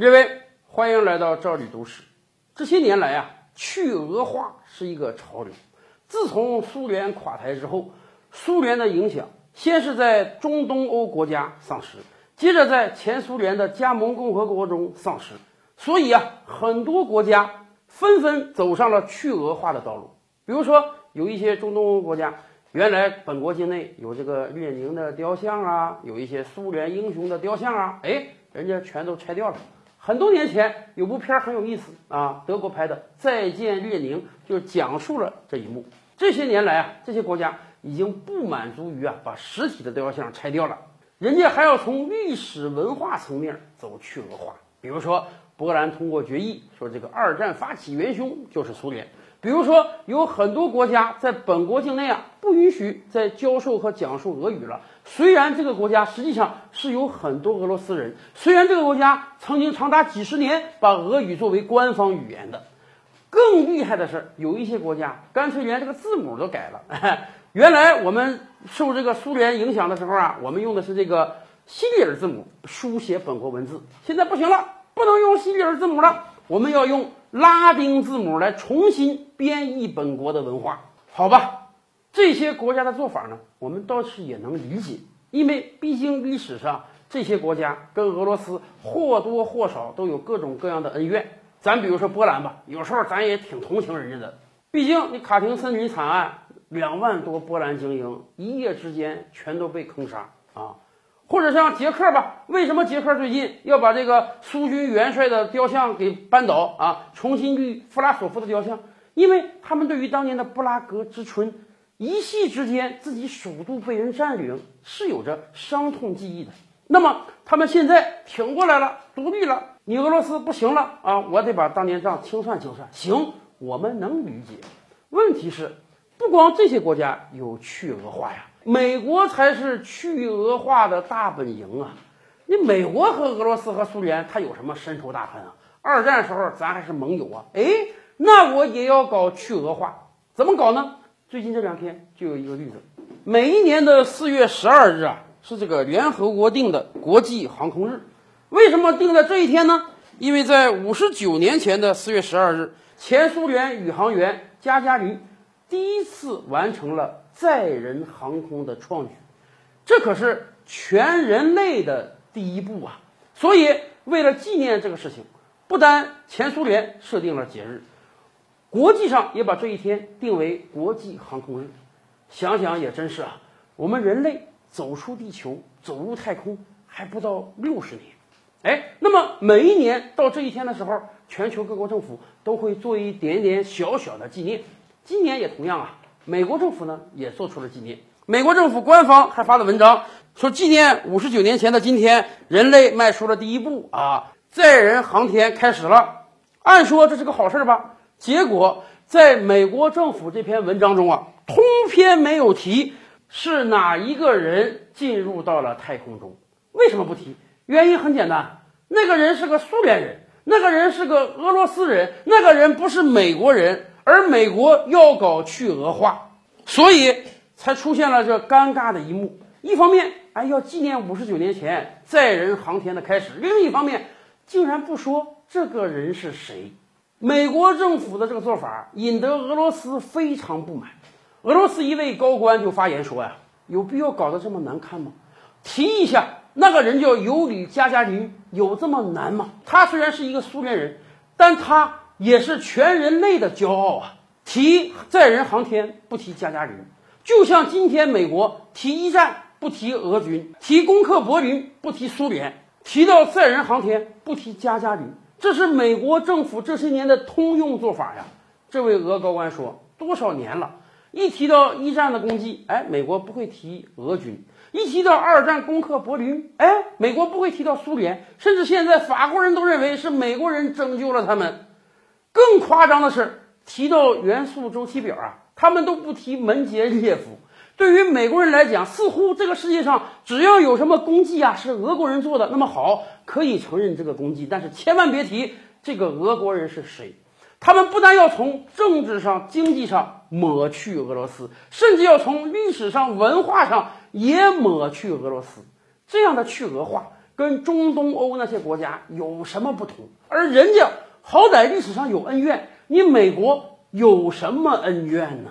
各位，欢迎来到赵李读史。这些年来啊，去俄化是一个潮流。自从苏联垮台之后，苏联的影响先是在中东欧国家丧失，接着在前苏联的加盟共和国中丧失。所以啊，很多国家纷纷走上了去俄化的道路。比如说，有一些中东欧国家，原来本国境内有这个列宁的雕像啊，有一些苏联英雄的雕像啊，哎，人家全都拆掉了。很多年前有部片很有意思啊，德国拍的《再见列宁》就讲述了这一幕。这些年来啊，这些国家已经不满足于啊把实体的雕像拆掉了，人家还要从历史文化层面走去俄化。比如说，波兰通过决议说这个二战发起元凶就是苏联。比如说，有很多国家在本国境内啊不允许再教授和讲述俄语了。虽然这个国家实际上是有很多俄罗斯人，虽然这个国家曾经长达几十年把俄语作为官方语言的，更厉害的是，有一些国家干脆连这个字母都改了。原来我们受这个苏联影响的时候啊，我们用的是这个西里尔字母书写本国文字，现在不行了，不能用西里尔字母了，我们要用拉丁字母来重新编译本国的文化，好吧？这些国家的做法呢，我们倒是也能理解，因为毕竟历史上这些国家跟俄罗斯或多或少都有各种各样的恩怨。咱比如说波兰吧，有时候咱也挺同情人家的，毕竟你卡廷森林惨案，两万多波兰精英一夜之间全都被坑杀啊。或者像捷克吧，为什么捷克最近要把这个苏军元帅的雕像给搬倒啊，重新立弗拉索夫的雕像？因为他们对于当年的布拉格之春。一夕之间，自己首都被人占领，是有着伤痛记忆的。那么，他们现在挺过来了，独立了，你俄罗斯不行了啊！我得把当年账清算清算。行，我们能理解。问题是，不光这些国家有去俄化呀，美国才是去俄化的大本营啊！你美国和俄罗斯和苏联，它有什么深仇大恨啊？二战时候咱还是盟友啊！哎，那我也要搞去俄化，怎么搞呢？最近这两天就有一个例子，每一年的四月十二日啊，是这个联合国定的国际航空日。为什么定在这一天呢？因为在五十九年前的四月十二日，前苏联宇航员加加林第一次完成了载人航空的创举，这可是全人类的第一步啊！所以，为了纪念这个事情，不单前苏联设定了节日。国际上也把这一天定为国际航空日，想想也真是啊，我们人类走出地球、走入太空还不到六十年，哎，那么每一年到这一天的时候，全球各国政府都会做一点点小小的纪念。今年也同样啊，美国政府呢也做出了纪念，美国政府官方还发了文章说，纪念五十九年前的今天，人类迈出了第一步啊，载人航天开始了。按说这是个好事吧？结果，在美国政府这篇文章中啊，通篇没有提是哪一个人进入到了太空中。为什么不提？原因很简单，那个人是个苏联人，那个人是个俄罗斯人，那个人不是美国人，而美国要搞去俄化，所以才出现了这尴尬的一幕。一方面，哎，要纪念五十九年前载人航天的开始；另一方面，竟然不说这个人是谁。美国政府的这个做法引得俄罗斯非常不满。俄罗斯一位高官就发言说：“呀，有必要搞得这么难看吗？提一下，那个人叫尤里加加林，有这么难吗？他虽然是一个苏联人，但他也是全人类的骄傲啊！提载人航天不提加加林，就像今天美国提一战不提俄军，提攻克柏林不提苏联，提到载人航天不提加加林。”这是美国政府这些年的通用做法呀。这位俄高官说，多少年了，一提到一战的功绩，哎，美国不会提俄军；一提到二战攻克柏林，哎，美国不会提到苏联，甚至现在法国人都认为是美国人拯救了他们。更夸张的是，提到元素周期表啊，他们都不提门捷列夫。对于美国人来讲，似乎这个世界上只要有什么功绩啊是俄国人做的，那么好可以承认这个功绩，但是千万别提这个俄国人是谁。他们不但要从政治上、经济上抹去俄罗斯，甚至要从历史上、文化上也抹去俄罗斯。这样的去俄化跟中东欧那些国家有什么不同？而人家好歹历史上有恩怨，你美国有什么恩怨呢？